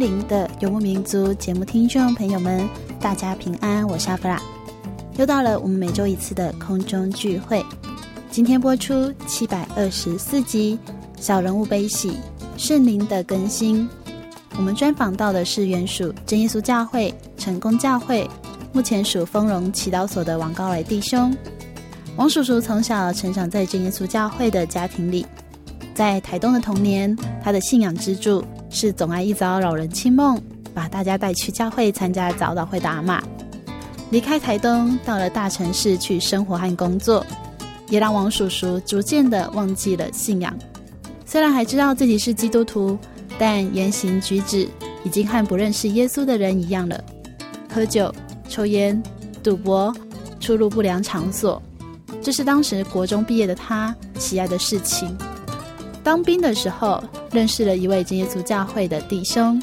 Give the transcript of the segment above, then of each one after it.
灵的游牧民族节目听众朋友们，大家平安，我是阿弗拉。又到了我们每周一次的空中聚会，今天播出七百二十四集《小人物悲喜圣灵的更新》。我们专访到的是原属真耶稣教会成功教会，目前属丰荣祈祷所的王高来弟兄。王叔叔从小成长在真耶稣教会的家庭里，在台东的童年，他的信仰支柱。是总爱一早扰人清梦，把大家带去教会参加早祷会的阿嬷。离开台东，到了大城市去生活和工作，也让王叔叔逐渐的忘记了信仰。虽然还知道自己是基督徒，但言行举止已经和不认识耶稣的人一样了。喝酒、抽烟、赌博，出入不良场所，这是当时国中毕业的他喜爱的事情。当兵的时候，认识了一位真耶稣教会的弟兄，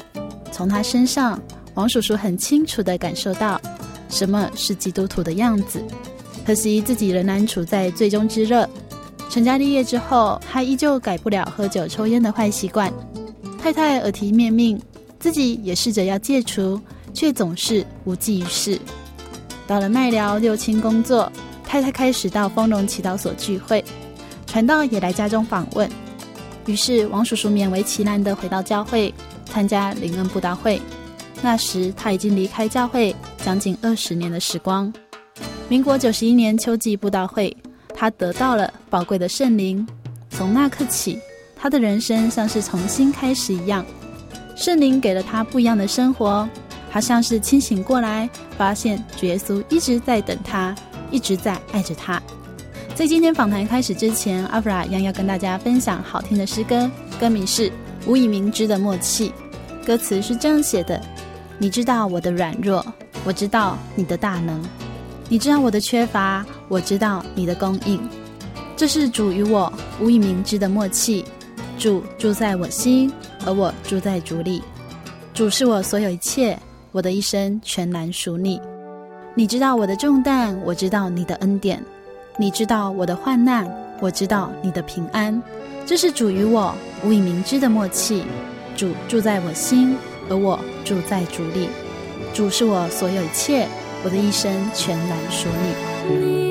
从他身上，王叔叔很清楚地感受到什么是基督徒的样子。可惜自己仍然处在最终之热，成家立业之后，他依旧改不了喝酒抽烟的坏习惯。太太耳提面命，自己也试着要戒除，却总是无济于事。到了麦寮六轻工作，太太开始到丰荣祈祷所聚会，传道也来家中访问。于是，王叔叔勉为其难地回到教会参加灵恩布道会。那时，他已经离开教会将近二十年的时光。民国九十一年秋季布道会，他得到了宝贵的圣灵。从那刻起，他的人生像是重新开始一样。圣灵给了他不一样的生活，他像是清醒过来，发现主耶稣一直在等他，一直在爱着他。在今天访谈开始之前，阿弗拉一样要跟大家分享好听的诗歌，歌名是《无以明之的默契》。歌词是这样写的：你知道我的软弱，我知道你的大能；你知道我的缺乏，我知道你的供应。这是主与我无以明之的默契。主住在我心，而我住在主里。主是我所有一切，我的一生全然属你。你知道我的重担，我知道你的恩典。你知道我的患难，我知道你的平安，这是主与我无以明知的默契。主住在我心，而我住在主里。主是我所有一切，我的一生全然属你。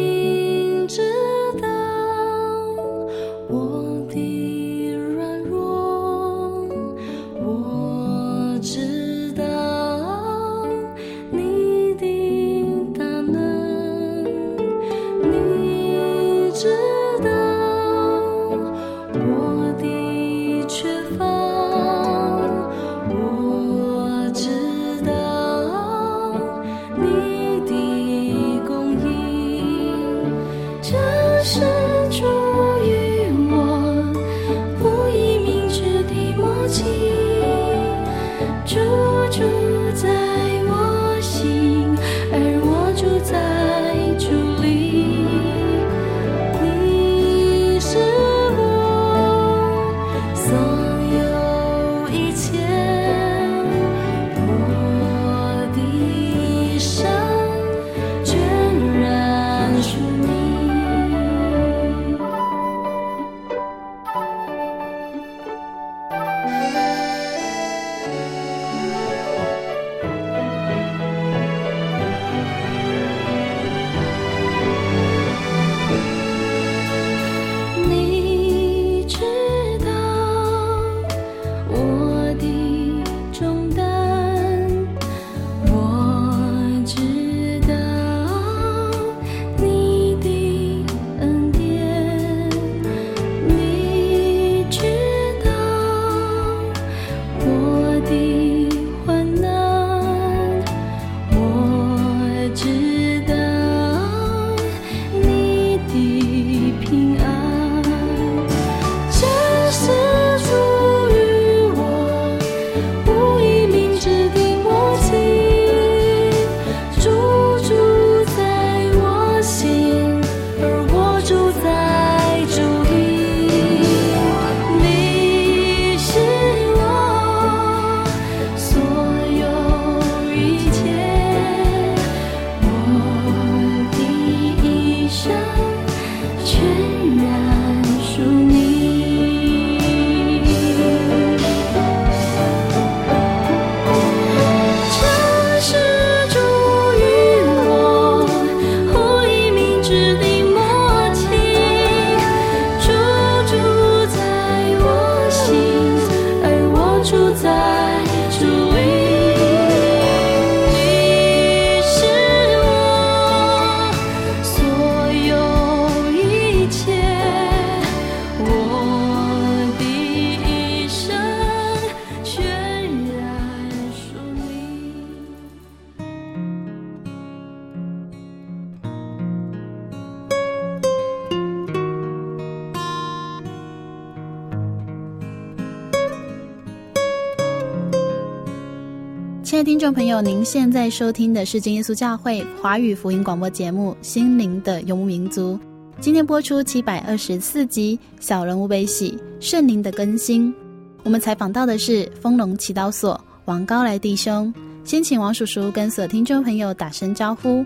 亲爱的听众朋友，您现在收听的是真耶稣教会华语福音广播节目《心灵的游牧民族》，今天播出七百二十四集《小人物悲喜圣灵的更新》。我们采访到的是丰隆祈祷所王高来弟兄，先请王叔叔跟所有听众朋友打声招呼。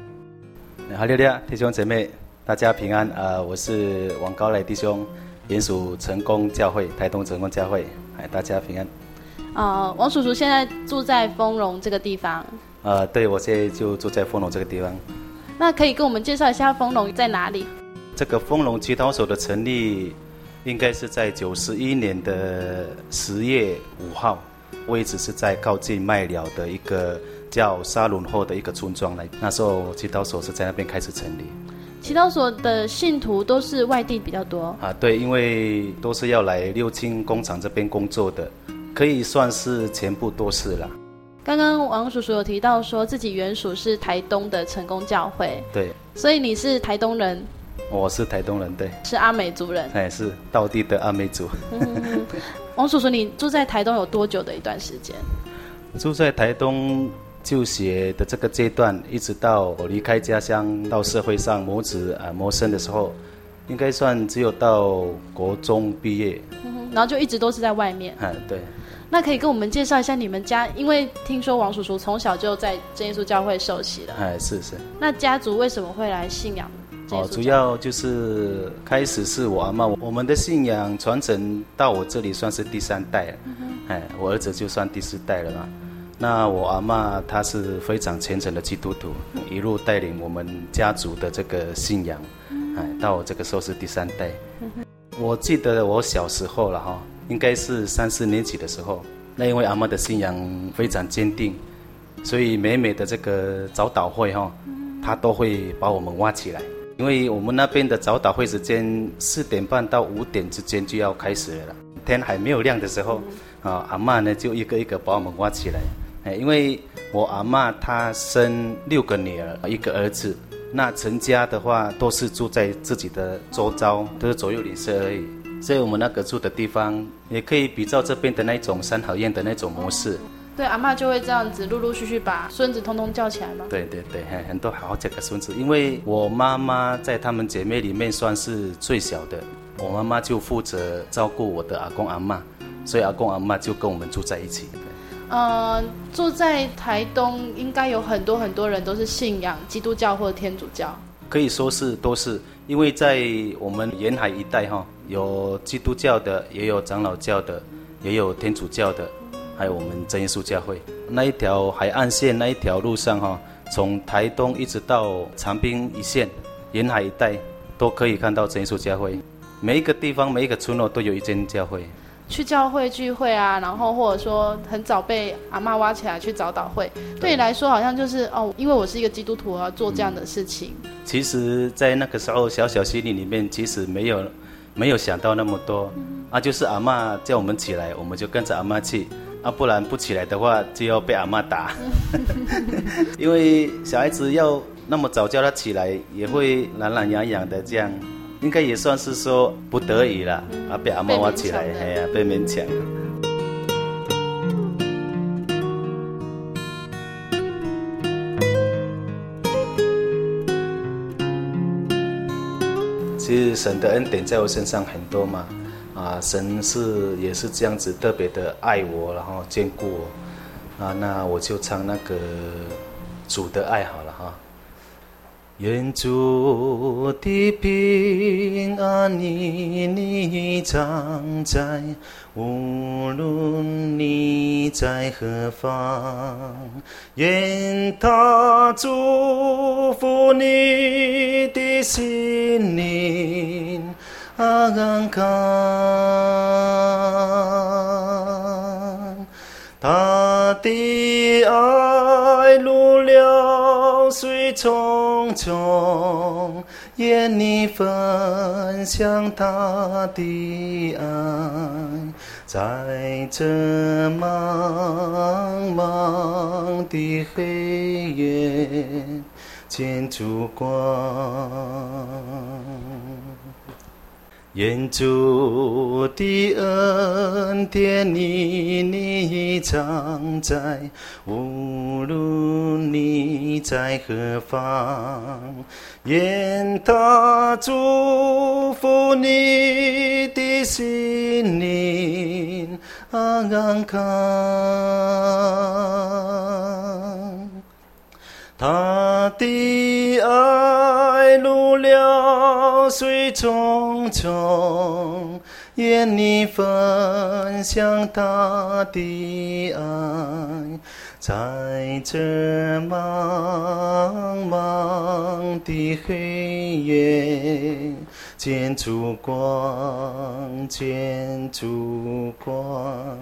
你好，六六弟兄姐妹，大家平安。呃，我是王高来弟兄，原属成功教会，台东成功教会，哎，大家平安。呃，王叔叔现在住在丰隆这个地方。呃，对，我现在就住在丰隆这个地方。那可以跟我们介绍一下丰隆在哪里？这个丰隆祈祷所的成立，应该是在九十一年的十月五号，位置是在靠近麦寮的一个叫沙伦后的一个村庄来。那时候祈祷所是在那边开始成立。祈祷所的信徒都是外地比较多啊？对，因为都是要来六轻工厂这边工作的。可以算是全部都是了。刚刚王叔叔有提到说自己原属是台东的成功教会，对，所以你是台东人。我是台东人，对，是阿美族人，哎，是道地的阿美族。嗯、王叔叔，你住在台东有多久的一段时间？住在台东就学的这个阶段，一直到我离开家乡到社会上谋职啊谋生的时候，应该算只有到国中毕业。嗯，然后就一直都是在外面。嗯，对。那可以跟我们介绍一下你们家，因为听说王叔叔从小就在真耶稣教会受洗了。哎，是是。那家族为什么会来信仰？哦，主要就是开始是我阿嬷，我们的信仰传承到我这里算是第三代了。嗯。哎，我儿子就算第四代了嘛。那我阿嬷她是非常虔诚的基督徒，一路带领我们家族的这个信仰，哎，到我这个时候是第三代。我记得我小时候了哈。应该是三四年级的时候，那因为阿嬷的信仰非常坚定，所以每每的这个早祷会哈，她都会把我们挖起来。因为我们那边的早祷会时间四点半到五点之间就要开始了，天还没有亮的时候，啊，阿嬷呢就一个一个把我们挖起来。哎，因为我阿嬷她生六个女儿，一个儿子，那成家的话都是住在自己的周遭，都是左右邻舍而已。所以我们那个住的地方，也可以比照这边的那种三合院的那种模式。对，阿妈就会这样子陆陆续续把孙子通通叫起来吗？对对对，很多好几个孙子。因为我妈妈在她们姐妹里面算是最小的，我妈妈就负责照顾我的阿公阿妈，所以阿公阿妈就跟我们住在一起。呃，住在台东，应该有很多很多人都是信仰基督教或者天主教。可以说是都是，因为在我们沿海一带哈，有基督教的，也有长老教的，也有天主教的，还有我们真耶稣教会。那一条海岸线那一条路上哈，从台东一直到长滨一线，沿海一带都可以看到真耶稣教会。每一个地方每一个村落都有一间教会。去教会聚会啊，然后或者说很早被阿嬷挖起来去早祷会，对你来说好像就是哦，因为我是一个基督徒，我要做这样的事情。其实，在那个时候，小小心里里面，其实没有没有想到那么多，嗯、啊，就是阿嬷叫我们起来，我们就跟着阿嬷去，啊，不然不起来的话，就要被阿嬷打。因为小孩子要那么早叫他起来，也会懒懒洋洋的这样。应该也算是说不得已了，啊，被阿嬷挖起来，哎呀，被勉强。其实神的恩典在我身上很多嘛，啊，神是也是这样子特别的爱我，然后眷顾我，啊，那我就唱那个主的爱好了哈。愿主的平安与你常在，无论你在何方。愿他祝福你的心灵安康。他的爱如流水匆匆，愿你分享他的爱，在这茫茫的黑夜见烛光。愿主的恩典你你常在，无论你在何方。愿他祝福你的心灵安康。他的爱流水匆匆，愿你分享他的爱，在这茫茫的黑夜，见烛光，见烛光。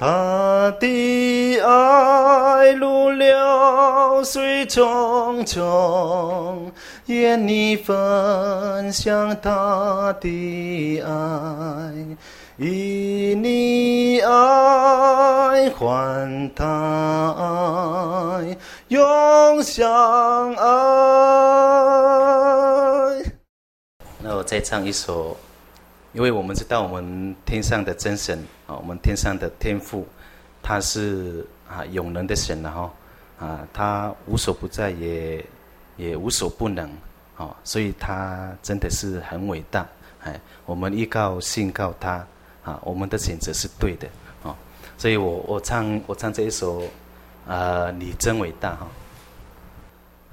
他的爱如流水匆匆，愿你分享他的爱，以你爱换他爱，永相爱。那我再唱一首。因为我们知道，我们天上的真神啊，我们天上的天父，他是啊永能的神了哈，啊他无所不在，也也无所不能，啊，所以他真的是很伟大，哎，我们依靠信靠他，啊，我们的选择是对的，啊，所以我我唱我唱这一首，啊，你真伟大哈。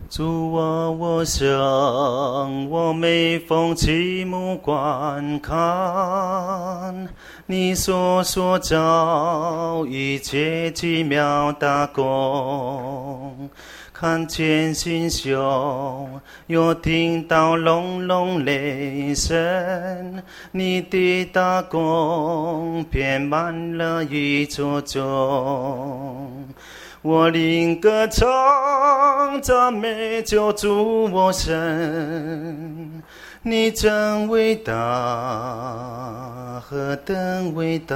主啊，我想我每逢举目观看，你所塑造一切奇妙大功，看见星宿，又听到隆隆雷声，你的大功遍满了宇宙中。我灵歌唱，赞美救主我神，你真伟大，何等伟大！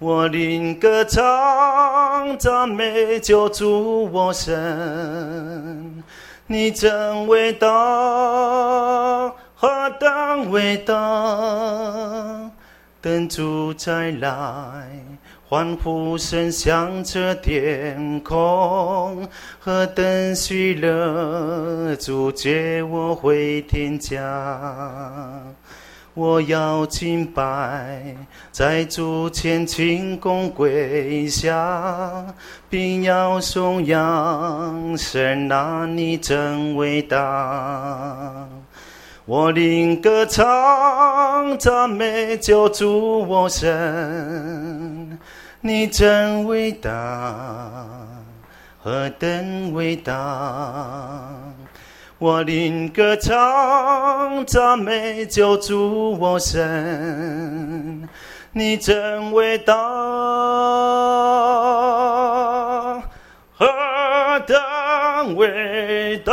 我灵歌唱，赞美救主我神，你真伟大，何等伟大！等主再来。欢呼声响彻天空，何等喜乐！主接我回天家，我要敬拜，在主前倾躬跪下，并要颂扬神啊，你真伟大！我灵歌唱，赞美救主我神。你真伟大，何等伟大！我灵歌唱，赞美救主我神。你真伟大，何等伟大！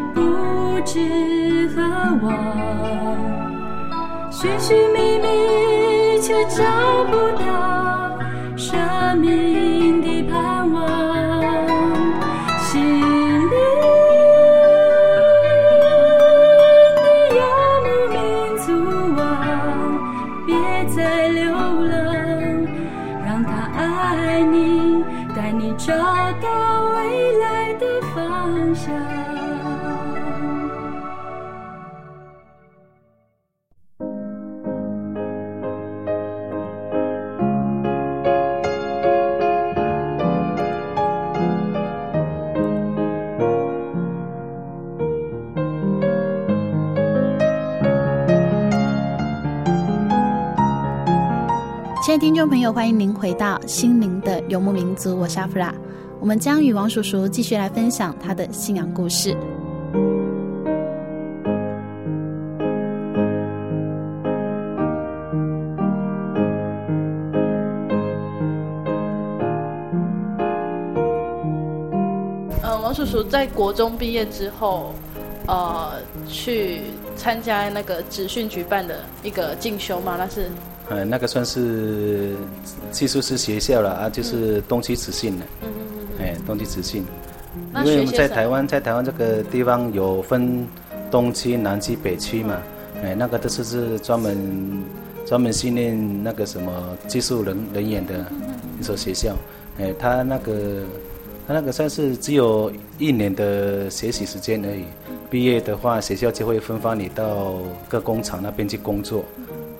知何往，寻寻觅觅。却找不到生命众朋友，欢迎您回到心灵的游牧民族，我是阿弗拉。我们将与王叔叔继续来分享他的信仰故事。嗯，王叔叔在国中毕业之后，呃，去参加那个职训举办的一个进修嘛，那是。呃，那个算是技术师学校了啊，就是东区职训的。嗯嗯嗯。哎，东区职训。因为我们在台湾，在台湾这个地方有分东区、南区、北区嘛。哎，那个都是是专门专门训练那个什么技术人人员的一所学校。哎，他那个他那个算是只有一年的学习时间而已。毕业的话，学校就会分发你到各工厂那边去工作。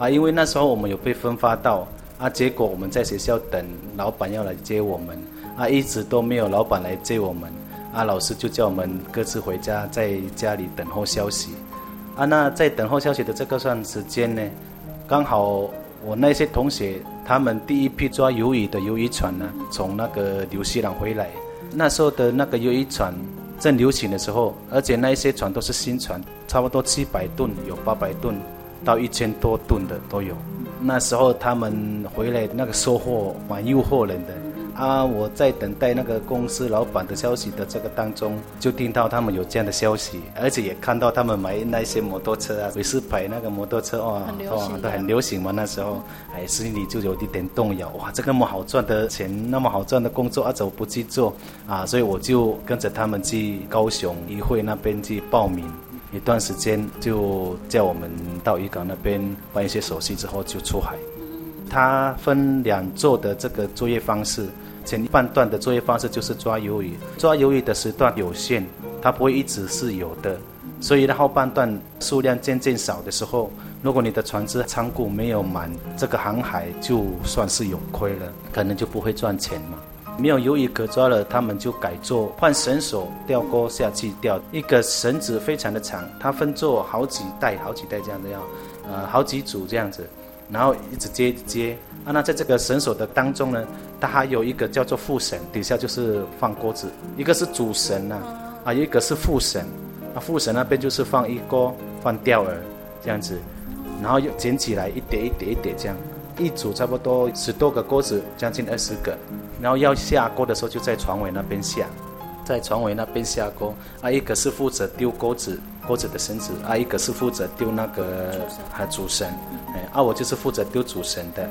啊，因为那时候我们有被分发到啊，结果我们在学校等老板要来接我们，啊，一直都没有老板来接我们，啊，老师就叫我们各自回家，在家里等候消息，啊，那在等候消息的这个段时间呢，刚好我那些同学他们第一批抓鱿鱼的鱿鱼船呢，从那个纽西兰回来，那时候的那个鱿鱼船正流行的时候，而且那一些船都是新船，差不多七百吨，有八百吨。到一千多吨的都有，那时候他们回来那个收获蛮诱惑人的啊！我在等待那个公司老板的消息的这个当中，就听到他们有这样的消息，而且也看到他们买那些摩托车啊，维斯牌那个摩托车哦，哦都很流行嘛。那时候哎，心里就有一点动摇，哇，这个那么好赚的钱，那么好赚的工作啊，怎么不去做啊？所以我就跟着他们去高雄议会那边去报名。一段时间就叫我们到渔港那边办一些手续之后就出海。它分两座的这个作业方式，前半段的作业方式就是抓鱿鱼，抓鱿鱼的时段有限，它不会一直是有的，所以后半段数量渐渐少的时候，如果你的船只仓库没有满，这个航海就算是有亏了，可能就不会赚钱嘛。没有鱿鱼可抓了，他们就改做换绳索钓钩下去钓。一个绳子非常的长，它分做好几袋、好几袋这样子要，呃，好几组这样子，然后一直接接。啊，那在这个绳索的当中呢，它还有一个叫做副绳，底下就是放钩子。一个是主绳呐，啊，一个是副绳。啊，副绳那边就是放一钩、放钓饵这样子，然后又捡起来一叠一叠一叠这样。一组差不多十多个钩子，将近二十个，然后要下钩的时候就在船尾那边下，在船尾那边下钩。啊，一个是负责丢钩子，钩子的绳子；啊，一个是负责丢那个啊主绳。哎，啊，我就是负责丢主绳的。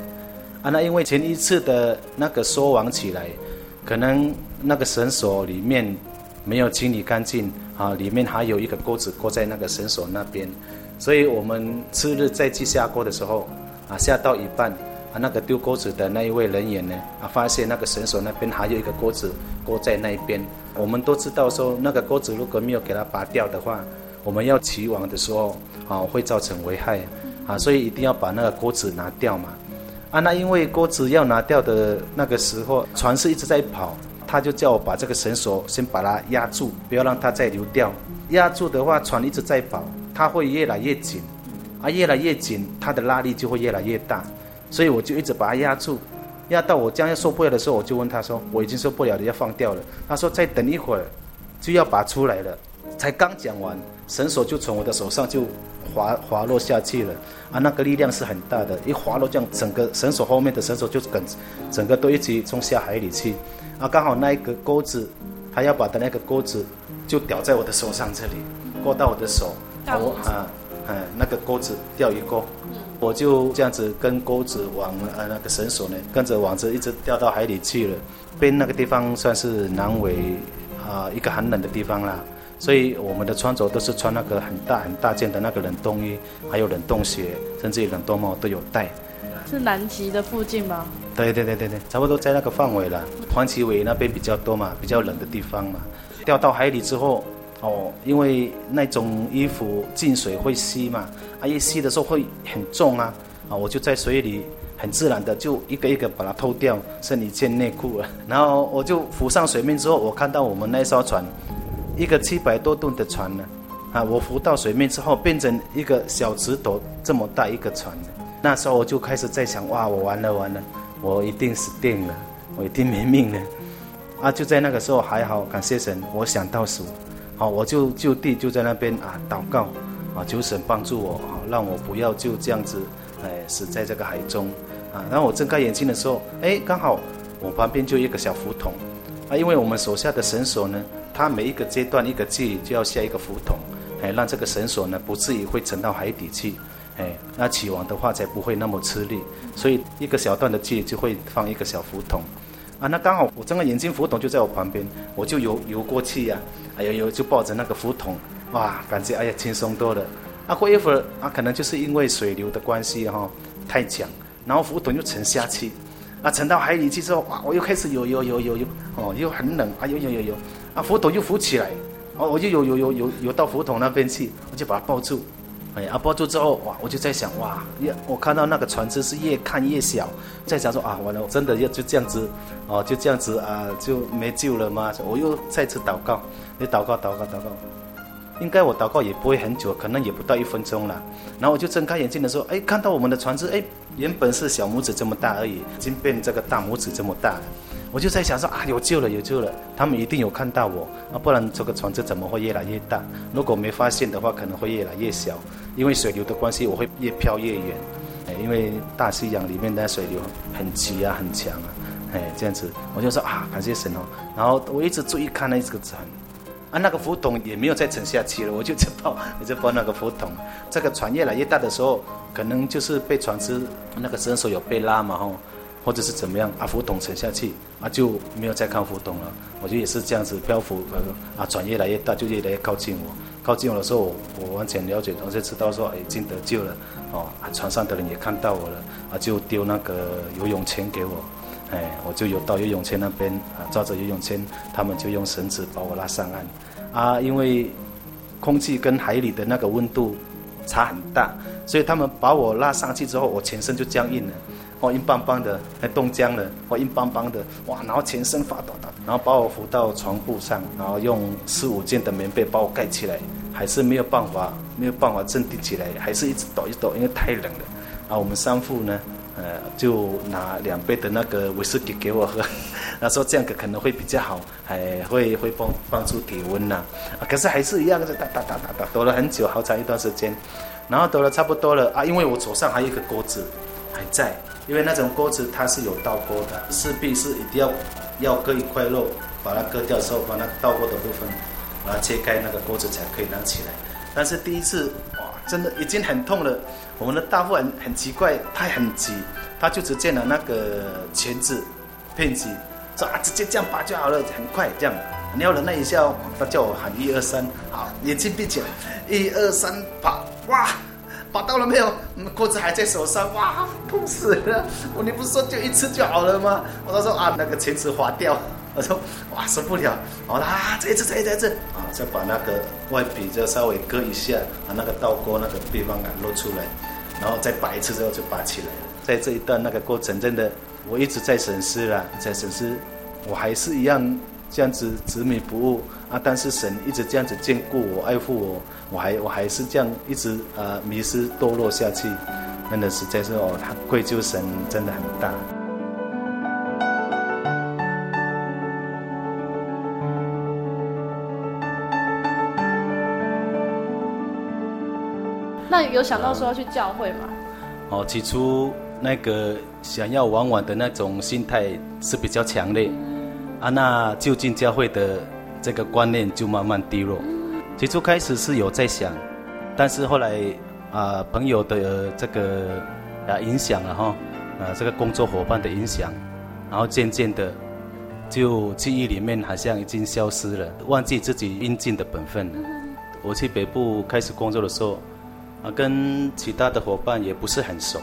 啊，那因为前一次的那个收网起来，可能那个绳索里面没有清理干净啊，里面还有一个钩子钩在那个绳索那边，所以我们次日再去下钩的时候。啊，下到一半，啊，那个丢钩子的那一位人员呢，啊，发现那个绳索那边还有一个钩子钩在那一边。我们都知道说，那个钩子如果没有给它拔掉的话，我们要起网的时候，啊，会造成危害，啊，所以一定要把那个钩子拿掉嘛。啊，那因为钩子要拿掉的那个时候，船是一直在跑，他就叫我把这个绳索先把它压住，不要让它再流掉。压住的话，船一直在跑，它会越来越紧。啊，越来越紧，它的拉力就会越来越大，所以我就一直把它压住，压到我将要受不了的时候，我就问他说：“我已经受不了了，要放掉了。”他说：“再等一会儿，就要拔出来了。”才刚讲完，绳索就从我的手上就滑滑落下去了。啊，那个力量是很大的，一滑落这样，整个绳索后面的绳索就跟整个都一起冲下海里去。啊，刚好那一个钩子，他要把的那个钩子就吊在我的手上这里，勾到我的手，我啊。嗯，那个钩子钓鱼钩，我就这样子跟钩子往呃那个绳索呢，跟着网子一直钓到海里去了。被那个地方算是南纬啊一个寒冷的地方啦，所以我们的穿着都是穿那个很大很大件的那个冷冻衣，还有冷冻鞋，甚至于冷冻帽都有带。是南极的附近吗？对对对对对，差不多在那个范围了。黄旗尾那边比较多嘛，比较冷的地方嘛。掉到海里之后。哦，因为那种衣服进水会吸嘛，啊，一吸的时候会很重啊，啊，我就在水里很自然的就一个一个把它脱掉，剩一件内裤了。然后我就浮上水面之后，我看到我们那艘船，一个七百多吨的船呢，啊，我浮到水面之后变成一个小指头这么大一个船。那时候我就开始在想，哇，我完了完了，我一定死定了，我一定没命了。啊，就在那个时候还好，感谢神，我想到主，好，我就就地就在那边啊祷告，啊求神帮助我，啊让我不要就这样子，哎死在这个海中，啊，然后我睁开眼睛的时候，哎刚好我旁边就一个小浮筒，啊因为我们手下的绳索呢，它每一个阶段一个距离就要下一个浮筒，哎让这个绳索呢不至于会沉到海底去，哎那起网的话才不会那么吃力，所以一个小段的距离就会放一个小浮筒。啊，那刚好我睁个眼睛，浮筒就在我旁边，我就游游过去呀、哎呦呦，就抱着那个浮筒，哇，感觉哎呀轻松多了。啊，过一会儿啊，可能就是因为水流的关系哈、哦，太强，然后浮筒又沉下去，啊，沉到海里去之后，哇，我又开始游游游游游，哦，又很冷，啊，游游游游，啊，浮筒又浮起来，哦，我就游游游游游到浮筒那边去，我就把它抱住。哎，阿波住之后，哇，我就在想，哇，越我看到那个船只是越看越小，在想说啊，完了，我真的要就这样子，哦，就这样子啊，就没救了吗？我又再次祷告，你祷告，祷告，祷告，应该我祷告也不会很久，可能也不到一分钟了。然后我就睁开眼睛的时候，哎，看到我们的船只，哎，原本是小拇指这么大而已，已经变这个大拇指这么大了。我就在想说啊，有救了，有救了！他们一定有看到我啊，不然这个船只怎么会越来越大？如果没发现的话，可能会越来越小。因为水流的关系，我会越飘越远。哎，因为大西洋里面的水流很急啊，很强啊。哎，这样子，我就说啊，感谢神哦。然后我一直注意看那这个船，啊，那个浮筒也没有再沉下去了，我就在抱，我就抱那个浮筒。这个船越来越大的时候，可能就是被船只那个绳索有被拉嘛，吼。或者是怎么样啊？浮筒沉下去啊，就没有再看浮筒了。我就也是这样子漂浮，啊，船越来越大，就越来越靠近我。靠近我的时候，我，我完全了解，我就知道说，哎，已经得救了。哦，船上的人也看到我了，啊，就丢那个游泳圈给我，哎，我就游到游泳圈那边，啊，抓着游泳圈，他们就用绳子把我拉上岸。啊，因为空气跟海里的那个温度差很大，所以他们把我拉上去之后，我全身就僵硬了。哦，硬邦邦的，还冻僵了。哦，硬邦邦的，哇！然后全身发抖的，然后把我扶到床铺上，然后用四五件的棉被把我盖起来，还是没有办法，没有办法镇定起来，还是一直抖一抖，因为太冷了。啊，我们三副呢，呃，就拿两杯的那个威士忌给我喝，他说这样可可能会比较好，还会会帮帮助体温呐。啊，可是还是一样的，哒哒哒哒哒，抖了很久，好长一段时间，然后抖了差不多了啊，因为我手上还有一个钩子还在。因为那种钩子它是有倒钩的，势必是一定要要割一块肉，把它割掉之后，把那倒钩的部分把它切开，那个钩子才可以拿起来。但是第一次，真的已经很痛了。我们的大夫很很奇怪，他很急，他就只见了那个钳子片子，说啊，直接这样拔就好了，很快这样。你要忍耐一下哦，他叫我喊一二三，好，眼睛闭起来，一二三，拔，哇！拔到了没有？钩子还在手上，哇，痛死了！我你不是说就一次就好了吗？我他说啊，那个钳子滑掉，我说哇受不了，好啦，这一次，这一次，这一次，啊，再把那个外皮就稍微割一下，把那个倒钩那个地方啊露出来，然后再拔一次之后就拔起来了。在这一段那个过程，真的我一直在审视啦，在审视，我还是一样这样子执迷不悟啊，但是神一直这样子眷顾我，爱护我。我还我还是这样一直呃迷失堕落下去，真的实在是哦，他愧疚神真的很大。那有想到说要去教会吗？哦，起初那个想要玩玩的那种心态是比较强烈，啊，那就近教会的这个观念就慢慢低落。起初开始是有在想，但是后来啊、呃，朋友的这个啊影响了哈，啊这个工作伙伴的影响，然后渐渐的就记忆里面好像已经消失了，忘记自己应尽的本分了。我去北部开始工作的时候，啊跟其他的伙伴也不是很熟，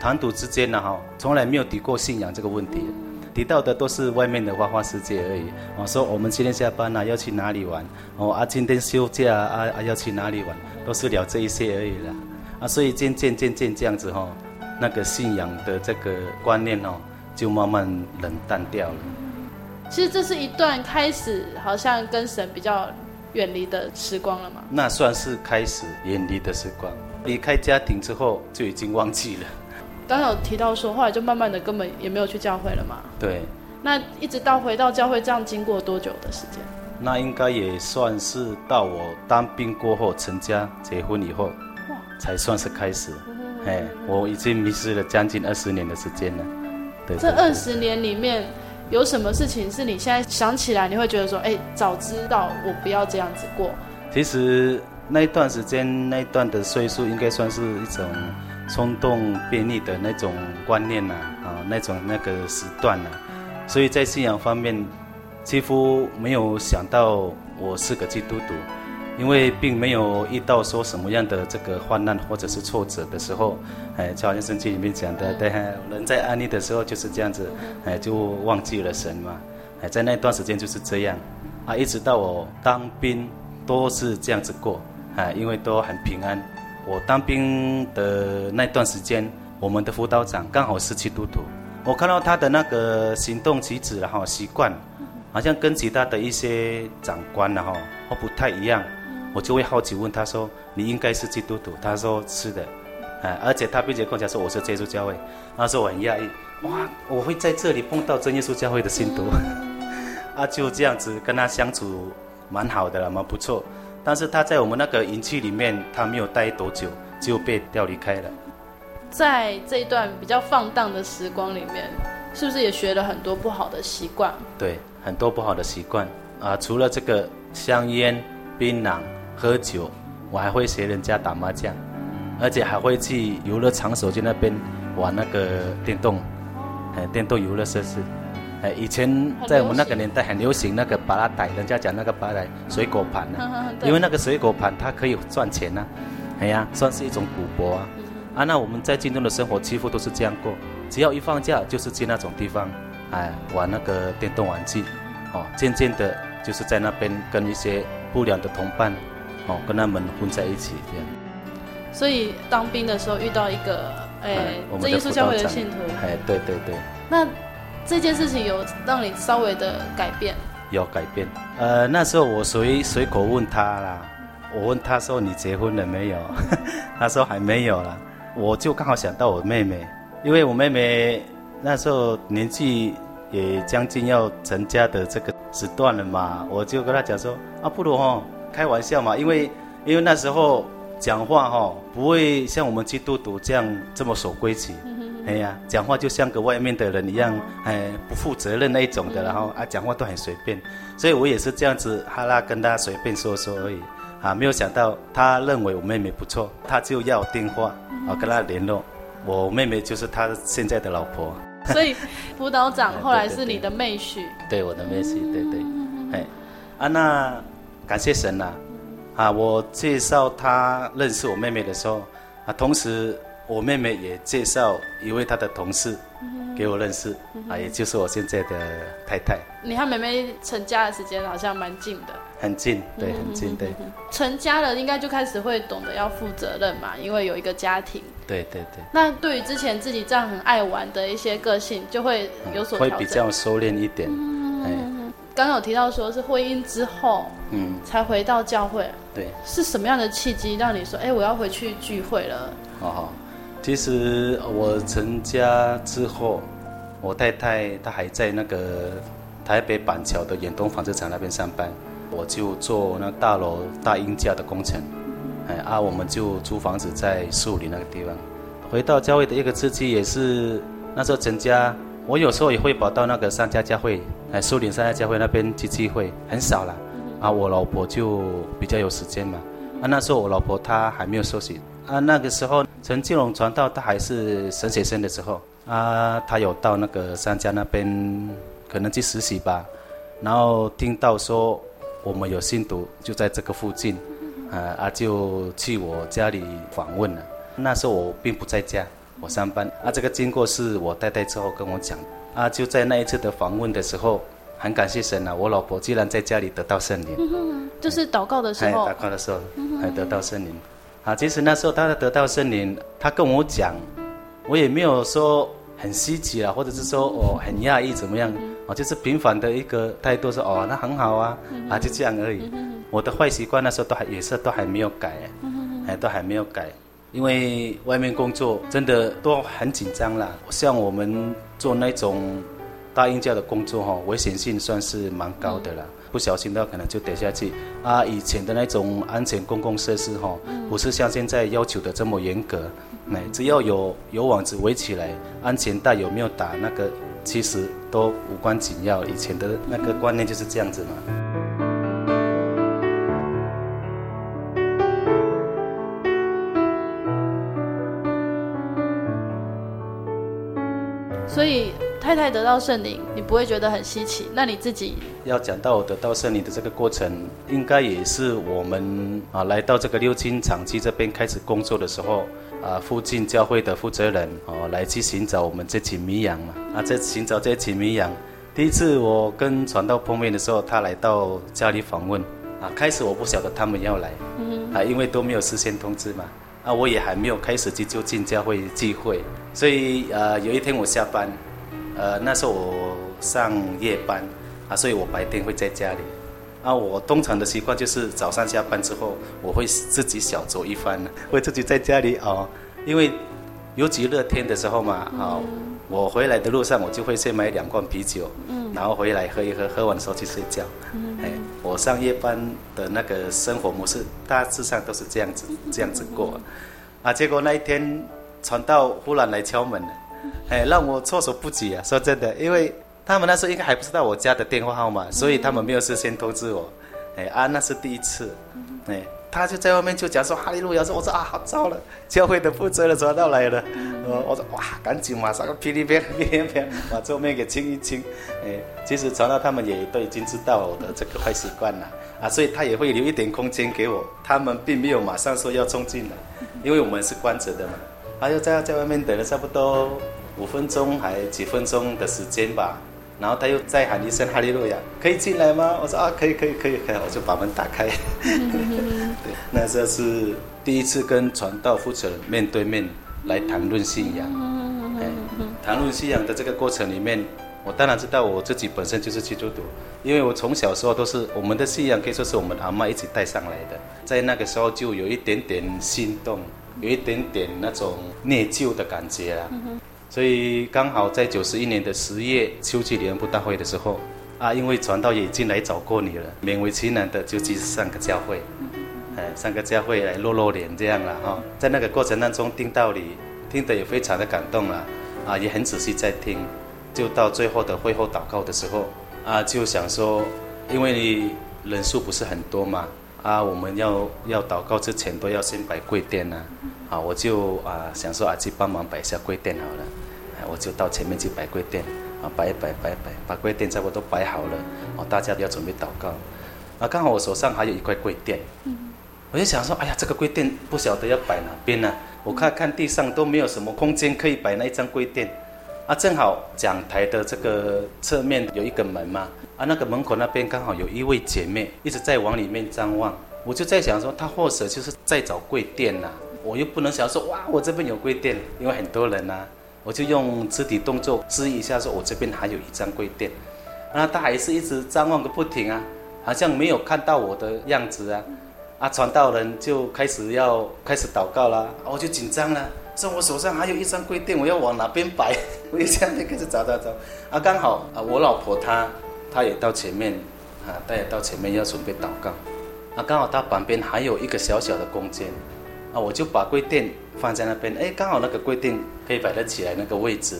谈吐之间呢哈，从来没有提过信仰这个问题。提到的都是外面的花花世界而已。我说我们今天下班了，要去哪里玩？哦啊，今天休假啊啊，要去哪里玩？都是聊这一些而已啦。啊，所以渐渐渐渐这样子哈，那个信仰的这个观念哦，就慢慢冷淡掉了。其实这是一段开始好像跟神比较远离的时光了吗？那算是开始远离的时光。离开家庭之后就已经忘记了。刚刚有提到说，后来就慢慢的根本也没有去教会了嘛。对。那一直到回到教会，这样经过多久的时间？那应该也算是到我当兵过后成家结婚以后，哇，才算是开始。哎，我已经迷失了将近二十年的时间了。对，这二十年里面有什么事情是你现在想起来你会觉得说，哎，早知道我不要这样子过？其实那一段时间，那一段的岁数，应该算是一种冲动便利的那种观念呐，啊，那种那个时段呐。所以在信仰方面，几乎没有想到我是个基督徒，因为并没有遇到说什么样的这个患难或者是挫折的时候，哎，就好像圣经里面讲的，对，人在安逸的时候就是这样子，哎，就忘记了神嘛，哎，在那段时间就是这样，啊，一直到我当兵都是这样子过，哎，因为都很平安。我当兵的那段时间，我们的辅导长刚好是基督徒。我看到他的那个行动举止，然后习惯，好像跟其他的一些长官，然后我不太一样，我就会好奇问他说：“你应该是基督徒？”他说：“是的。”哎，而且他并且跟我讲说：“我是耶稣教会。”那时候我很讶异，哇，我会在这里碰到真耶稣教会的信徒，啊，就这样子跟他相处蛮好的了，蛮不错。但是他在我们那个营区里面，他没有待多久就被调离开了。在这一段比较放荡的时光里面，是不是也学了很多不好的习惯？对，很多不好的习惯啊！除了这个香烟、槟榔、喝酒，我还会学人家打麻将，而且还会去游乐场所去那边玩那个电动，哎，电动游乐设施。哎，以前在我们那个年代很流行那个巴拉带，人家讲那个巴拉带水果盘呢、啊，因为那个水果盘它可以赚钱呢、啊，哎呀，算是一种赌博啊。啊，那我们在军中的生活几乎都是这样过，只要一放假就是去那种地方，哎，玩那个电动玩具，哦，渐渐的，就是在那边跟一些不良的同伴，哦，跟他们混在一起这样。所以当兵的时候遇到一个，哎，这耶稣教会的信徒，哎，对对对。那这件事情有让你稍微的改变？有改变。呃，那时候我随随口问他啦，我问他说：“你结婚了没有？” 他说：“还没有啦。”我就刚好想到我妹妹，因为我妹妹那时候年纪也将近要成家的这个时段了嘛，我就跟她讲说啊，不如哦，开玩笑嘛，因为因为那时候讲话哈、哦、不会像我们基督徒这样这么守规矩，哎呀，讲话就像个外面的人一样，哎，不负责任那一种的，然后啊讲话都很随便，所以我也是这样子哈拉跟她随便说说而已。啊，没有想到他认为我妹妹不错，他就要电话，啊跟他联络。我妹妹就是他现在的老婆。所以辅导长 后来是你的妹婿。对，我的妹婿，对对。哎，啊，那感谢神呐！啊，我介绍他认识我妹妹的时候，啊，同时我妹妹也介绍一位她的同事给我认识，啊，也就是我现在的太太。你和妹妹成家的时间好像蛮近的。很近，对，很近，对。成家了，应该就开始会懂得要负责任嘛，因为有一个家庭。对对对。那对于之前自己这样很爱玩的一些个性，就会有所。会比较收敛一点。嗯。哎。刚刚有提到说是婚姻之后，嗯，才回到教会。对。是什么样的契机让你说，哎，我要回去聚会了？哦，其实我成家之后，我太太她还在那个台北板桥的远东纺织厂那边上班。我就做那大楼大鹰架的工程，哎啊，我们就租房子在树林那个地方。回到教会的一个契机也是那时候成家，我有时候也会跑到那个三家教会，哎，树林三家教会那边去聚会，很少了。啊，我老婆就比较有时间嘛。啊，那时候我老婆她还没有受洗，啊，那个时候陈继龙传道他还是神学生的时候，啊，他有到那个三家那边可能去实习吧，然后听到说。我们有信徒就在这个附近，啊啊，就去我家里访问了。那时候我并不在家，我上班。啊，这个经过是我太太之后跟我讲。啊，就在那一次的访问的时候，很感谢神啊，我老婆居然在家里得到圣灵。就是祷告的时候。祷告的时候，还得到圣灵。啊，其实那时候她得到圣灵，她跟我讲，我也没有说很稀奇啊，或者是说我很讶异怎么样。哦，就是平凡的一个态度，说哦，那很好啊，啊，就这样而已。我的坏习惯那时候都还也是都还没有改，哎，都还没有改。因为外面工作真的都很紧张啦。像我们做那种大鹰架的工作哈，危险性算是蛮高的啦。不小心的话可能就跌下去啊。以前的那种安全公共设施哈，不是像现在要求的这么严格。哎，只要有有网子围起来，安全带有没有打那个，其实都无关紧要。以前的那个观念就是这样子嘛。所以太太得到圣灵，你不会觉得很稀奇？那你自己要讲到我得到圣灵的这个过程，应该也是我们啊来到这个六金厂区这边开始工作的时候啊，附近教会的负责人哦来去寻找我们这群迷羊嘛啊，在寻找这群迷羊。第一次我跟传道碰面的时候，他来到家里访问啊，开始我不晓得他们要来，啊，因为都没有事先通知嘛。啊，我也还没有开始去就近教会聚会，所以呃，有一天我下班，呃，那时候我上夜班，啊，所以我白天会在家里。啊，我通常的习惯就是早上下班之后，我会自己小酌一番，会自己在家里哦，因为尤其热天的时候嘛，啊、哦，我回来的路上我就会先买两罐啤酒，嗯然后回来喝一喝，喝完的时候去睡觉。哎，我上夜班的那个生活模式大致上都是这样子，这样子过，啊，结果那一天传道忽然来敲门了，哎，让我措手不及啊！说真的，因为他们那时候应该还不知道我家的电话号码，所以他们没有事先通知我，哎啊，那是第一次，哎。他就在外面就讲说哈利路亚，说我说啊好糟了，教会的负责人传到来了，呃，我说哇赶紧马上个噼里啪噼里啪把桌面给清一清，哎，其实传道他们也都已经知道我的这个坏习惯了啊，所以他也会留一点空间给我，他们并没有马上说要冲进来，因为我们是关着的嘛，他就在在外面等了差不多五分钟还几分钟的时间吧。然后他又再喊一声哈利路亚，可以进来吗？我说啊，可以，可以，可以，可以，我就把门打开。对，那这是第一次跟传道负责人面对面来谈论信仰。哎，谈论信仰的这个过程里面，我当然知道我自己本身就是基督徒，因为我从小时候都是我们的信仰可以说是我们阿妈一起带上来的，在那个时候就有一点点心动，有一点点那种内疚的感觉啦。所以刚好在九十一年的十月秋季联欢大会的时候，啊，因为传道也已经来找过你了，勉为其难的就去上个教会，哎，上个教会来露露脸这样了哈。在那个过程当中听道理，听得也非常的感动了，啊，也很仔细在听，就到最后的会后祷告的时候，啊，就想说，因为人数不是很多嘛，啊，我们要要祷告之前都要先摆跪垫呐。啊，我就啊想说啊去帮忙摆一下柜垫好了，啊，我就到前面去摆柜垫，啊摆一摆摆一摆，把柜垫差不多摆好了，哦，大家都要准备祷告，啊刚好我手上还有一块跪垫，我就想说，哎呀这个柜垫不晓得要摆哪边呢，我看看地上都没有什么空间可以摆那一张柜垫，啊正好讲台的这个侧面有一个门嘛，啊那个门口那边刚好有一位姐妹一直在往里面张望，我就在想说她或者就是在找跪垫呐。我又不能想说哇，我这边有跪垫，因为很多人呐、啊，我就用肢体动作示意一下，说我这边还有一张跪垫，那他还是一直张望个不停啊，好像没有看到我的样子啊，啊，传道人就开始要开始祷告啦，我就紧张了，说我手上还有一张跪垫，我要往哪边摆？我就这样就开始找找找，啊，刚好啊，我老婆她她也到前面，啊，她也到前面要准备祷告，啊，刚好她旁边还有一个小小的空间。啊，我就把柜垫放在那边，哎，刚好那个柜垫可以摆得起来那个位置，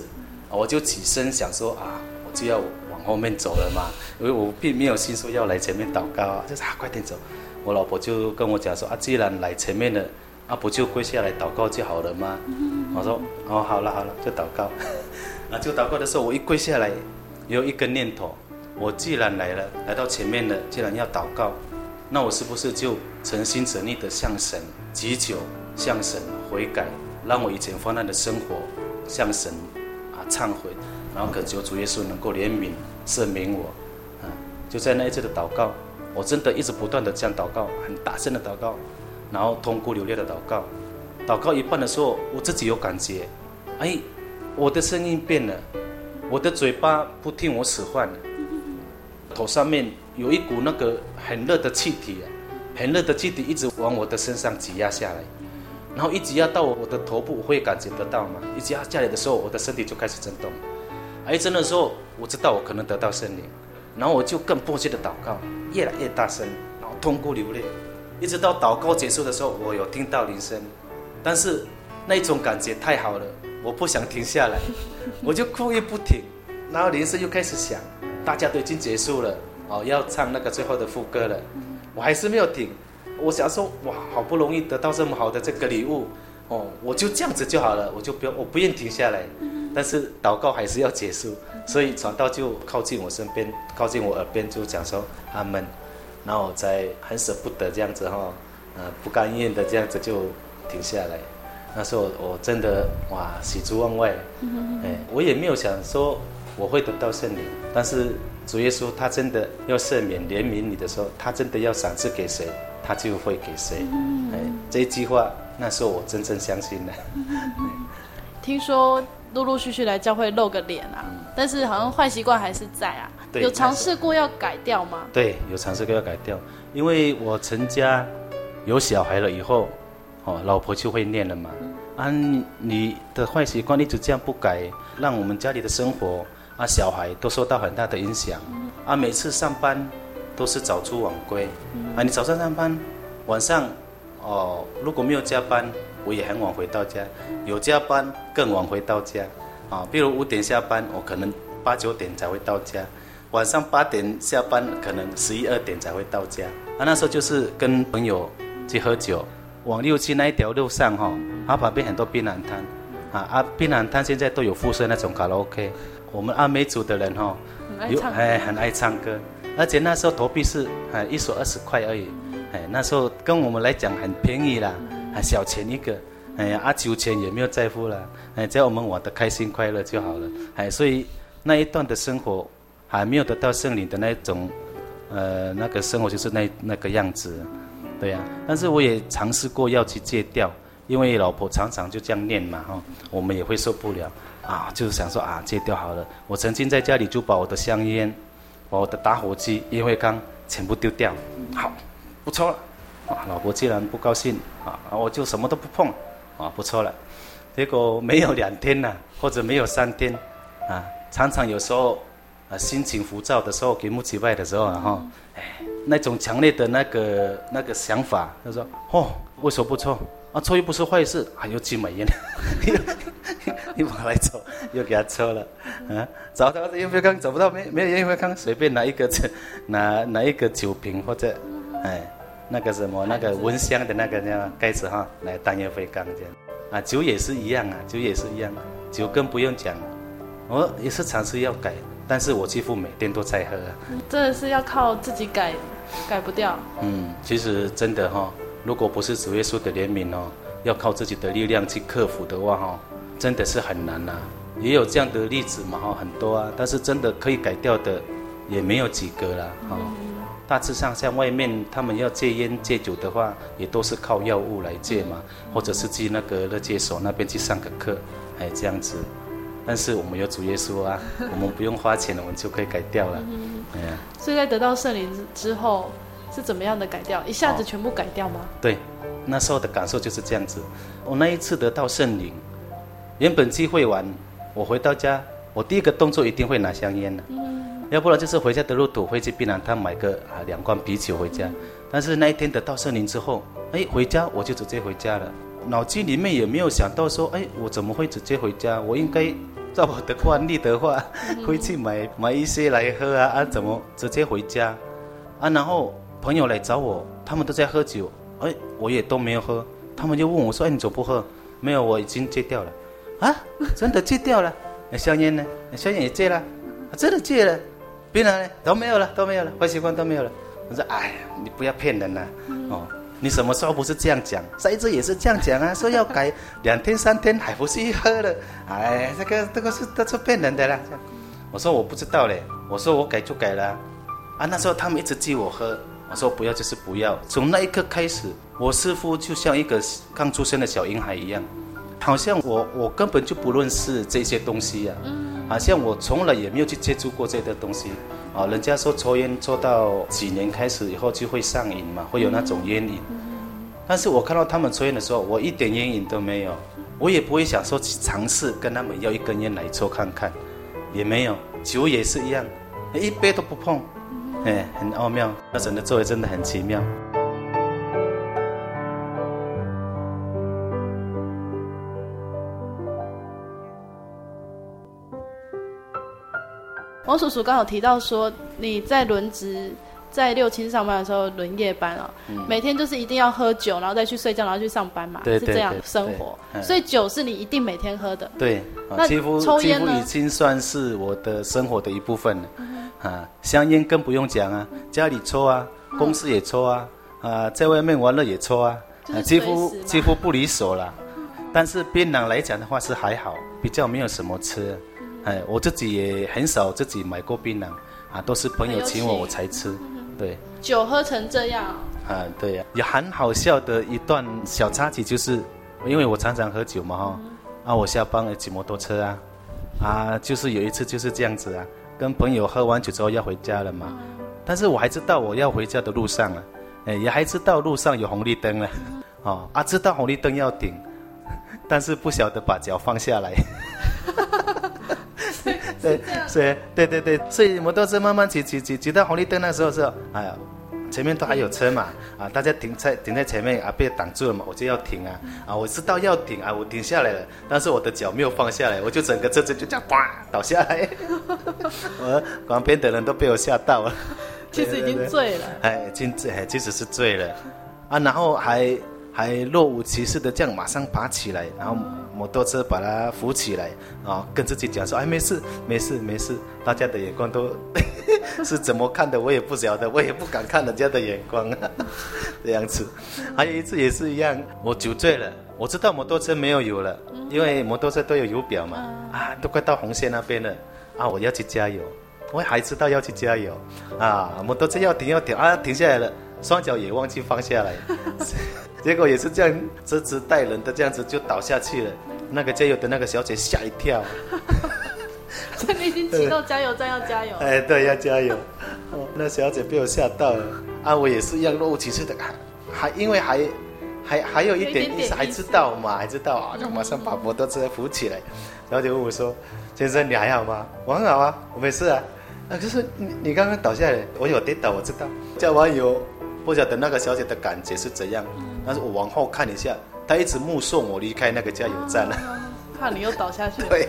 我就起身想说啊，我就要往后面走了嘛，因为我并没有心说要来前面祷告啊，就是啊，快点走。我老婆就跟我讲说啊，既然来前面了，啊，不就跪下来祷告就好了吗？我说哦，好了好了，就祷告。啊，就祷告的时候，我一跪下来，有一个念头，我既然来了，来到前面了，既然要祷告。那我是不是就诚心诚意的向神祈求，向神悔改，让我以前犯难的生活向神啊忏悔，然后恳求主耶稣能够怜悯赦免我，啊，就在那一次的祷告，我真的一直不断的这样祷告，很大声的祷告，然后痛哭流泪的祷告，祷告一半的时候，我自己有感觉，哎，我的声音变了，我的嘴巴不听我使唤了，头上面。有一股那个很热的气体啊，很热的气体一直往我的身上挤压下来，然后一直压到我的头部，会感觉得到嘛。一直压下来的时候，我的身体就开始震动。哎，震的时候，我知道我可能得到圣灵，然后我就更迫切的祷告，越来越大声，然后痛哭流泪，一直到祷告结束的时候，我有听到铃声，但是那种感觉太好了，我不想停下来，我就哭也不停，然后铃声又开始响，大家都已经结束了，哦，要唱那个最后的副歌了，我还是没有停。我想说，哇，好不容易得到这么好的这个礼物，哦，我就这样子就好了，我就不要，我不愿停下来。但是祷告还是要结束，所以传道就靠近我身边，靠近我耳边就讲说阿门，然后我才很舍不得这样子哈、哦，呃，不甘愿的这样子就停下来。那时候我真的哇，喜出望外，哎，我也没有想说我会得到圣灵，但是主耶稣他真的要赦免怜悯你的时候，他真的要赏赐给谁？他就会给谁？哎，这一句话，那时候我真正相信了。听说陆陆续续来教会露个脸啊，但是好像坏习惯还是在啊。有尝试过要改掉吗？对，有尝试过要改掉。因为我成家有小孩了以后，哦，老婆就会念了嘛。啊，你的坏习惯一直这样不改，让我们家里的生活啊，小孩都受到很大的影响。啊，每次上班。都是早出晚归，啊，你早上上班，晚上，哦，如果没有加班，我也很晚回到家；有加班更晚回到家，啊，比如五点下班，我可能八九点才会到家；晚上八点下班，可能十一二点才会到家。啊，那时候就是跟朋友去喝酒，往六七那一条路上哈，啊，旁边很多槟榔摊，啊啊，槟榔摊现在都有附设那种卡拉 OK，我们阿美族的人哈，有哎很爱唱歌。而且那时候投币是哎一首二十块而已，哎那时候跟我们来讲很便宜啦，很小钱一个，哎呀啊酒钱也没有在乎了，哎只要我们玩的开心快乐就好了，哎所以那一段的生活还没有得到圣灵的那种，呃那个生活就是那那个样子，对呀、啊，但是我也尝试过要去戒掉，因为老婆常常就这样念嘛哈，我们也会受不了啊，就是想说啊戒掉好了，我曾经在家里就把我的香烟。把我的打火机、烟灰缸全部丢掉，好，不抽了。啊，老婆既然不高兴，啊，我就什么都不碰，啊，不抽了。结果没有两天呐，或者没有三天，啊，常常有时候，啊，心情浮躁的时候，给木起外的时候，然后，哎，那种强烈的那个那个想法，他说，哦，为什么不抽？啊，抽又不是坏事，还要去买烟。又 跑来抽，又给他抽了，啊，找到烟灰缸找不到，没没有烟灰缸，随便拿一个，拿拿一个酒瓶或者，哎，那个什么那个蚊香的那个那样盖子哈，来当烟灰缸这样，啊，酒也是一样啊，酒也是一样，酒更不用讲，我也是尝试要改，但是我几乎每天都在喝，真的是要靠自己改，改不掉。嗯，其实真的哈，如果不是主耶稣的怜悯哦，要靠自己的力量去克服的话哦。真的是很难呐、啊，也有这样的例子嘛哈，很多啊，但是真的可以改掉的也没有几个啦哈。大致上像外面他们要戒烟戒酒的话，也都是靠药物来戒嘛，或者是去那个乐戒所那边去上个课，哎这样子。但是我们有主耶稣啊，我们不用花钱，我们就可以改掉了。哎呀，所以在得到圣灵之后是怎么样的改掉？一下子全部改掉吗？对，那时候的感受就是这样子。我那一次得到圣灵。原本聚会完，我回到家，我第一个动作一定会拿香烟的，嗯，要不然就是回家的路途会去槟榔摊买个啊两罐啤酒回家。但是那一天得到圣灵之后，哎，回家我就直接回家了，脑筋里面也没有想到说，哎，我怎么会直接回家？我应该照我的惯例的话，会去买买一些来喝啊啊，怎么直接回家？啊，然后朋友来找我，他们都在喝酒，哎，我也都没有喝，他们就问我说，哎，你怎么不喝？没有，我已经戒掉了。啊，真的戒掉了，那香烟呢？那香烟也戒了，啊，真的戒了，槟榔呢？都没有了，都没有了，坏习惯都没有了。我说，哎呀，你不要骗人了，啊，哦，你什么时候不是这样讲？上一次也是这样讲啊，说要改 两天三天，还不是一喝了？哎，这个这个是都是骗人的啦。我说我不知道嘞，我说我改就改了，啊，那时候他们一直逼我喝，我说不要就是不要。从那一刻开始，我似乎就像一个刚出生的小婴孩一样。好像我我根本就不认识这些东西呀，好像我从来也没有去接触过这些东西，啊，人家说抽烟抽到几年开始以后就会上瘾嘛，会有那种烟瘾，但是我看到他们抽烟的时候，我一点烟瘾都没有，我也不会想说去尝试跟他们要一根烟来抽看看，也没有。酒也是一样，一杯都不碰，哎，很奥妙。那神的作为真的很奇妙。王叔叔刚好提到说，你在轮值，在六轻上班的时候轮夜班啊、每天就是一定要喝酒，然后再去睡觉，然后去上班嘛，对是这样生活。所以酒是你一定每天喝的。对，那几乎抽烟呢？几乎已经算是我的生活的一部分了。嗯、啊，香烟更不用讲啊，家里抽啊，公司也抽啊，啊，在外面玩乐也抽啊，啊，几乎几乎不离手了。但是槟榔来讲的话是还好，比较没有什么吃。哎，我自己也很少自己买过槟榔，啊，都是朋友请我我才吃。对，酒喝成这样。啊，对呀、啊，也很好笑的一段小插曲，就是因为我常常喝酒嘛哈，嗯、啊，我下班骑摩托车啊，啊，就是有一次就是这样子啊，跟朋友喝完酒之后要回家了嘛，嗯、但是我还知道我要回家的路上啊，哎，也还知道路上有红绿灯了，哦，啊，知道红绿灯要停，但是不晓得把脚放下来。对，所以对对对，所以摩托车慢慢骑骑骑骑到红绿灯那时候是，哎呀，前面都还有车嘛，啊，大家停在停在前面啊，被挡住了嘛，我就要停啊，啊，我知道要停啊，我停下来了，但是我的脚没有放下来，我就整个车子就这样呱倒下来，我旁边的人都被我吓到。了，其实已经醉了，哎，已经醉，其实是醉了，啊，然后还还若无其事的这样马上爬起来，然后。摩托车把他扶起来，啊，跟自己讲说：“哎，没事，没事，没事。”大家的眼光都 是怎么看的，我也不晓得，我也不敢看人家的眼光啊，这样子。还有一次也是一样，我酒醉了，我知道摩托车没有油了，因为摩托车都有油表嘛，啊，都快到红线那边了，啊，我要去加油，我还知道要去加油，啊，摩托车要停要停啊，停下来了，双脚也忘记放下来。结果也是这样，直直带人的这样子就倒下去了。那个加油的那个小姐吓一跳。所以你已经骑到加油站要加油。哎，对，要加油。哦，那小姐被我吓到了。啊，我也是一样若无其事的，还因为还还还有一点意思，还知道嘛，还知道啊，就马上把摩托车扶起来。然后就问我说：“先生，你还好吗？”我很好啊，我没事啊。啊，可是你你刚刚倒下来，我有跌倒，我知道。加完油。不晓得那个小姐的感觉是怎样，但是我往后看一下，她一直目送我离开那个加油站了，怕你又倒下去。对，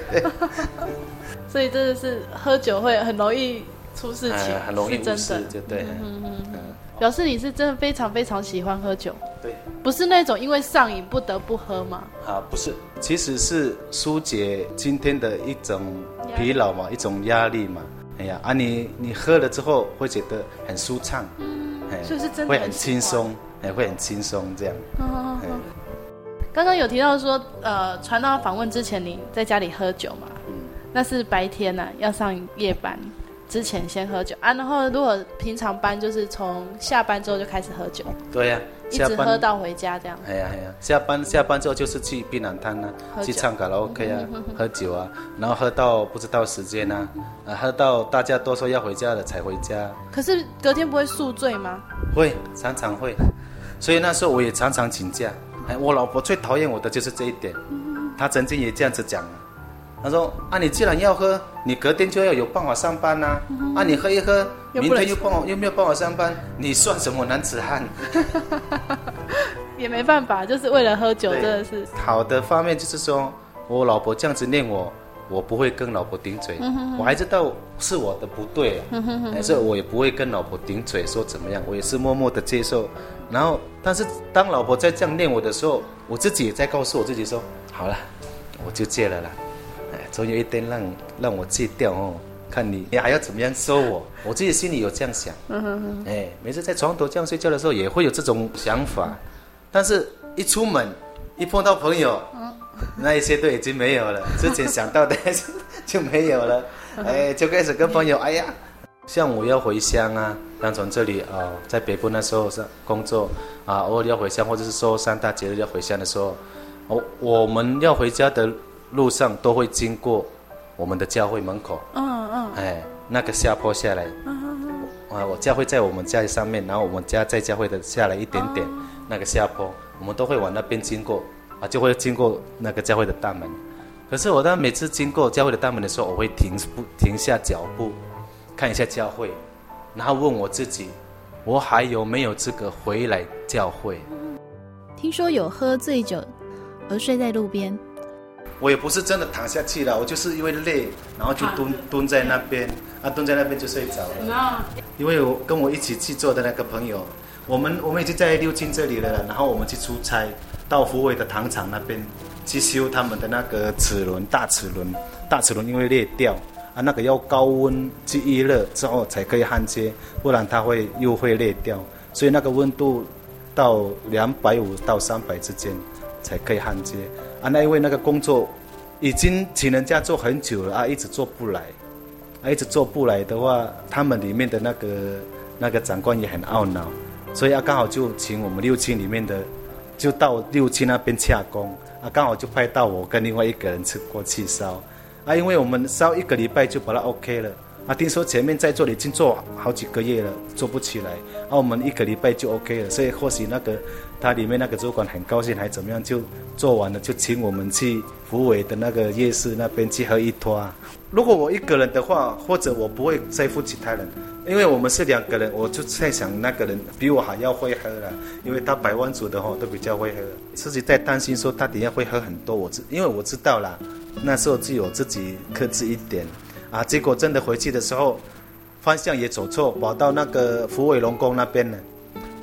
所以真的是喝酒会很容易出事情，很容易出事，就对。嗯嗯嗯，表示你是真的非常非常喜欢喝酒，对，不是那种因为上瘾不得不喝吗？啊，不是，其实是疏解今天的一种疲劳嘛，一种压力嘛。哎呀，啊你你喝了之后会觉得很舒畅。所以是真的会很轻松，哎，会很轻松这样。刚刚有提到说，呃，传到访问之前你在家里喝酒嘛？嗯，那是白天呢、啊，要上夜班之前先喝酒啊。然后如果平常班就是从下班之后就开始喝酒。对呀、啊。一直喝到回家这样。哎呀哎呀，下班下班之后就是去避难滩啊，去唱卡拉 OK 啊，喝酒啊，然后喝到不知道时间啊，啊，喝到大家都说要回家了才回家。可是隔天不会宿醉吗？会，常常会。所以那时候我也常常请假。哎，我老婆最讨厌我的就是这一点。她曾经也这样子讲。他说：“啊，你既然要喝，你隔天就要有办法上班呐、啊。嗯、啊，你喝一喝，明天又办法又没有办法上班，你算什么男子汉？也没办法，就是为了喝酒，真的是。好的方面就是说，我老婆这样子念我，我不会跟老婆顶嘴。嗯、哼哼我还知道是我的不对，但是、嗯、哼哼我也不会跟老婆顶嘴说怎么样，我也是默默的接受。然后，但是当老婆在这样念我的时候，我自己也在告诉我自己说：好了，我就戒了啦。”总有一天让让我戒掉哦，看你你还要怎么样收我？我自己心里有这样想。嗯哎，每次在床头这样睡觉的时候，也会有这种想法。但是一出门，一碰到朋友，那一些都已经没有了。之前想到的 就没有了。哎，就开始跟朋友，哎呀，像我要回乡啊，刚从这里啊，在北部那时候是工作啊，偶尔要回乡，或者是说三大节日要回乡的时候，我我们要回家的。路上都会经过我们的教会门口，嗯嗯，哎，那个下坡下来，啊，我教会在我们家上面，然后我们家在教会的下来一点点，那个下坡，我们都会往那边经过，啊，就会经过那个教会的大门。可是我当每次经过教会的大门的时候，我会停不，停下脚步，看一下教会，然后问我自己，我还有没有资格回来教会？听说有喝醉酒而睡在路边，我也不是真的躺下去了，我就是因为累，然后就蹲蹲在那边，啊，蹲在那边就睡着了。因为我跟我一起去做的那个朋友，我们我们已经在六进这里了，然后我们去出差到福伟的糖厂那边。去修他们的那个齿轮，大齿轮，大齿轮因为裂掉啊，那个要高温去预热之后才可以焊接，不然它会又会裂掉。所以那个温度到两百五到三百之间才可以焊接啊。那因为那个工作已经请人家做很久了啊，一直做不来，啊，一直做不来的话，他们里面的那个那个长官也很懊恼，所以啊，刚好就请我们六轻里面的就到六轻那边洽工。啊，刚好就派到我跟另外一个人去过去烧，啊，因为我们烧一个礼拜就把它 OK 了，啊，听说前面在做的已经做好几个月了，做不起来，啊，我们一个礼拜就 OK 了，所以或许那个他里面那个主管很高兴，还怎么样，就做完了就请我们去福尾的那个夜市那边去喝一拖啊。如果我一个人的话，或者我不会在乎其他人。因为我们是两个人，我就在想那个人比我还要会喝了，因为他百万组的话都比较会喝，自己在担心说他等下会喝很多。我知，因为我知道啦，那时候就有自己克制一点，啊，结果真的回去的时候，方向也走错，跑到那个福尾龙宫那边了，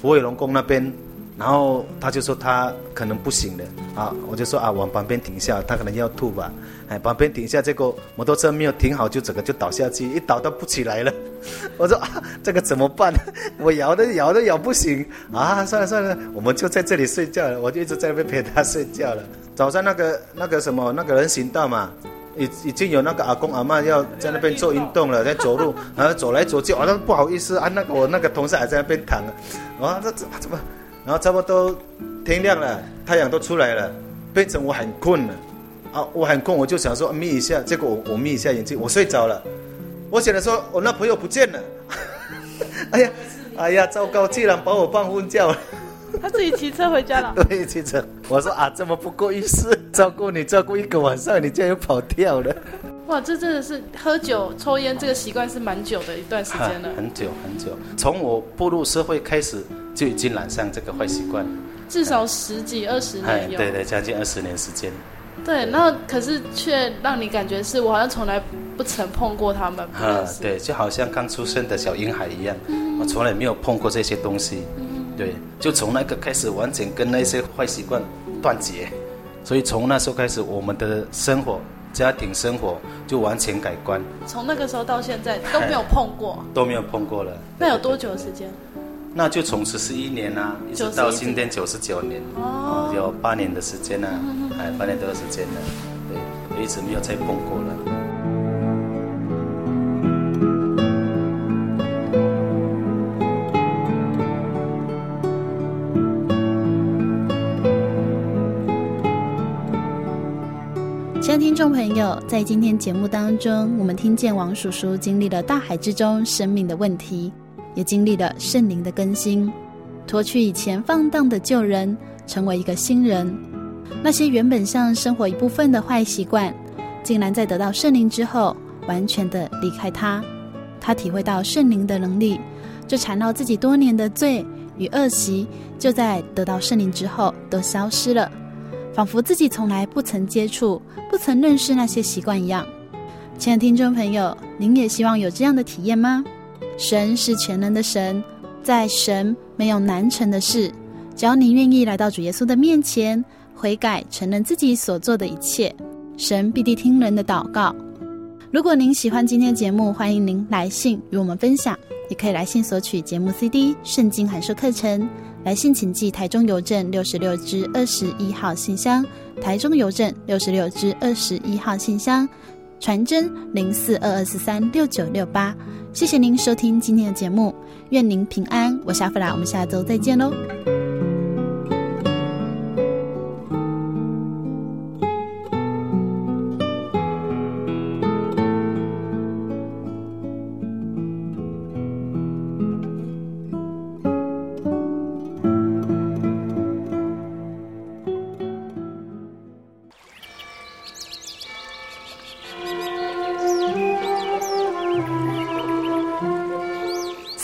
福尾龙宫那边。然后他就说他可能不行了啊，我就说啊，往旁边停下，他可能要吐吧，哎，旁边停下，结果摩托车没有停好，就整个就倒下去，一倒都不起来了。我说啊，这个怎么办？我摇都摇都摇不醒啊，算了算了，我们就在这里睡觉了，我就一直在那边陪他睡觉了。早上那个那个什么那个人行道嘛，已已经有那个阿公阿嬷要在那边做运动了，在走路，然 后走来走去，啊，那不好意思啊，那个我那个同事还在那边躺了啊，这怎么怎么？然后差不多天亮了，太阳都出来了，变成我很困了，啊，我很困，我就想说眯一下，结果我我眯一下眼睛，我睡着了。我想着说，我那朋友不见了，哎呀，哎呀，糟糕，竟然把我放昏觉了。他自己骑车回家了。对，骑车。我说啊，这么不够意思，照顾你照顾一个晚上，你竟然又跑掉了。哇，这真的是喝酒抽烟这个习惯是蛮久的一段时间了。很久很久，从我步入社会开始。就已经染上这个坏习惯，至少十几二十年有。对对，将近二十年时间。对，然后可是却让你感觉是我好像从来不曾碰过他们。啊，对，就好像刚出生的小婴孩一样，嗯、我从来没有碰过这些东西。嗯、对，就从那个开始，完全跟那些坏习惯断绝。所以从那时候开始，我们的生活、家庭生活就完全改观。从那个时候到现在都没有碰过，都没有碰过了。那有多久的时间？那就从十一年啊，一直到今天九十九年，哦，有八年的时间呢，哎，八年多的时间了，对，一直没有再碰过了。听众朋友，在今天节目当中，我们听见王叔叔经历了大海之中生命的问题。也经历了圣灵的更新，脱去以前放荡的旧人，成为一个新人。那些原本像生活一部分的坏习惯，竟然在得到圣灵之后，完全的离开他。他体会到圣灵的能力，这缠绕自己多年的罪与恶习，就在得到圣灵之后都消失了，仿佛自己从来不曾接触、不曾认识那些习惯一样。亲爱的听众朋友，您也希望有这样的体验吗？神是全能的神，在神没有难成的事。只要你愿意来到主耶稣的面前，悔改，承认自己所做的一切，神必定听人的祷告。如果您喜欢今天的节目，欢迎您来信与我们分享，也可以来信索取节目 CD《圣经函授课程》。来信请寄台中邮政六十六支二十一号信箱，台中邮政六十六支二十一号信箱，传真零四二二四三六九六八。谢谢您收听今天的节目，愿您平安。我是阿弗拉，我们下周再见喽。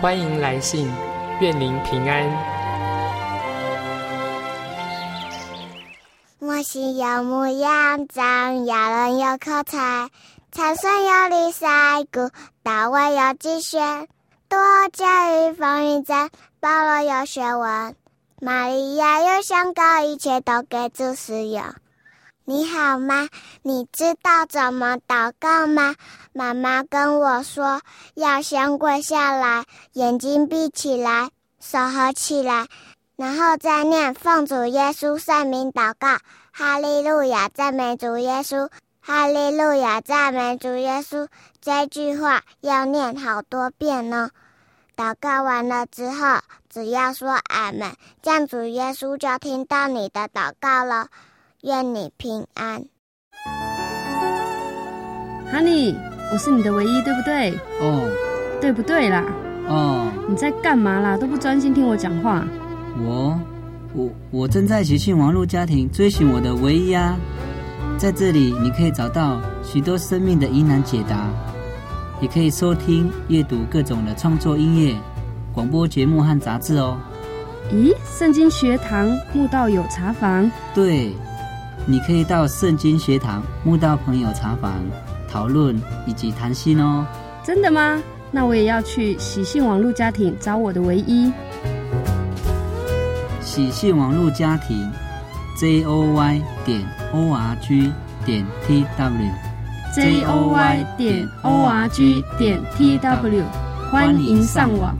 欢迎来信，愿您平安。我心有牧羊，长牙人有口才，参孙有李赛古，大卫有机旋，多加与风云赞，保罗有学问，玛利亚有香膏，一切都给主使用。你好吗？你知道怎么祷告吗？妈妈跟我说，要先跪下来，眼睛闭起来，手合起来，然后再念奉主耶稣圣名祷告。哈利路亚，赞美主耶稣！哈利路亚，赞美主耶稣！这句话要念好多遍呢。祷告完了之后，只要说俺们，这样主耶稣就听到你的祷告了。愿你平安，Honey，我是你的唯一，对不对？哦，oh. 对不对啦？哦，你在干嘛啦？都不专心听我讲话。我，我，我正在喜讯网络家庭追寻我的唯一啊！在这里，你可以找到许多生命的疑难解答，也可以收听、阅读各种的创作音乐、广播节目和杂志哦。咦，圣经学堂慕道有茶房？对。你可以到圣经学堂慕道朋友茶房讨论以及谈心哦。真的吗？那我也要去喜信网络家庭找我的唯一。喜信网络家庭，j o y 点 o r g 点 t w，j o y 点 o r g 点 t w，欢迎上网。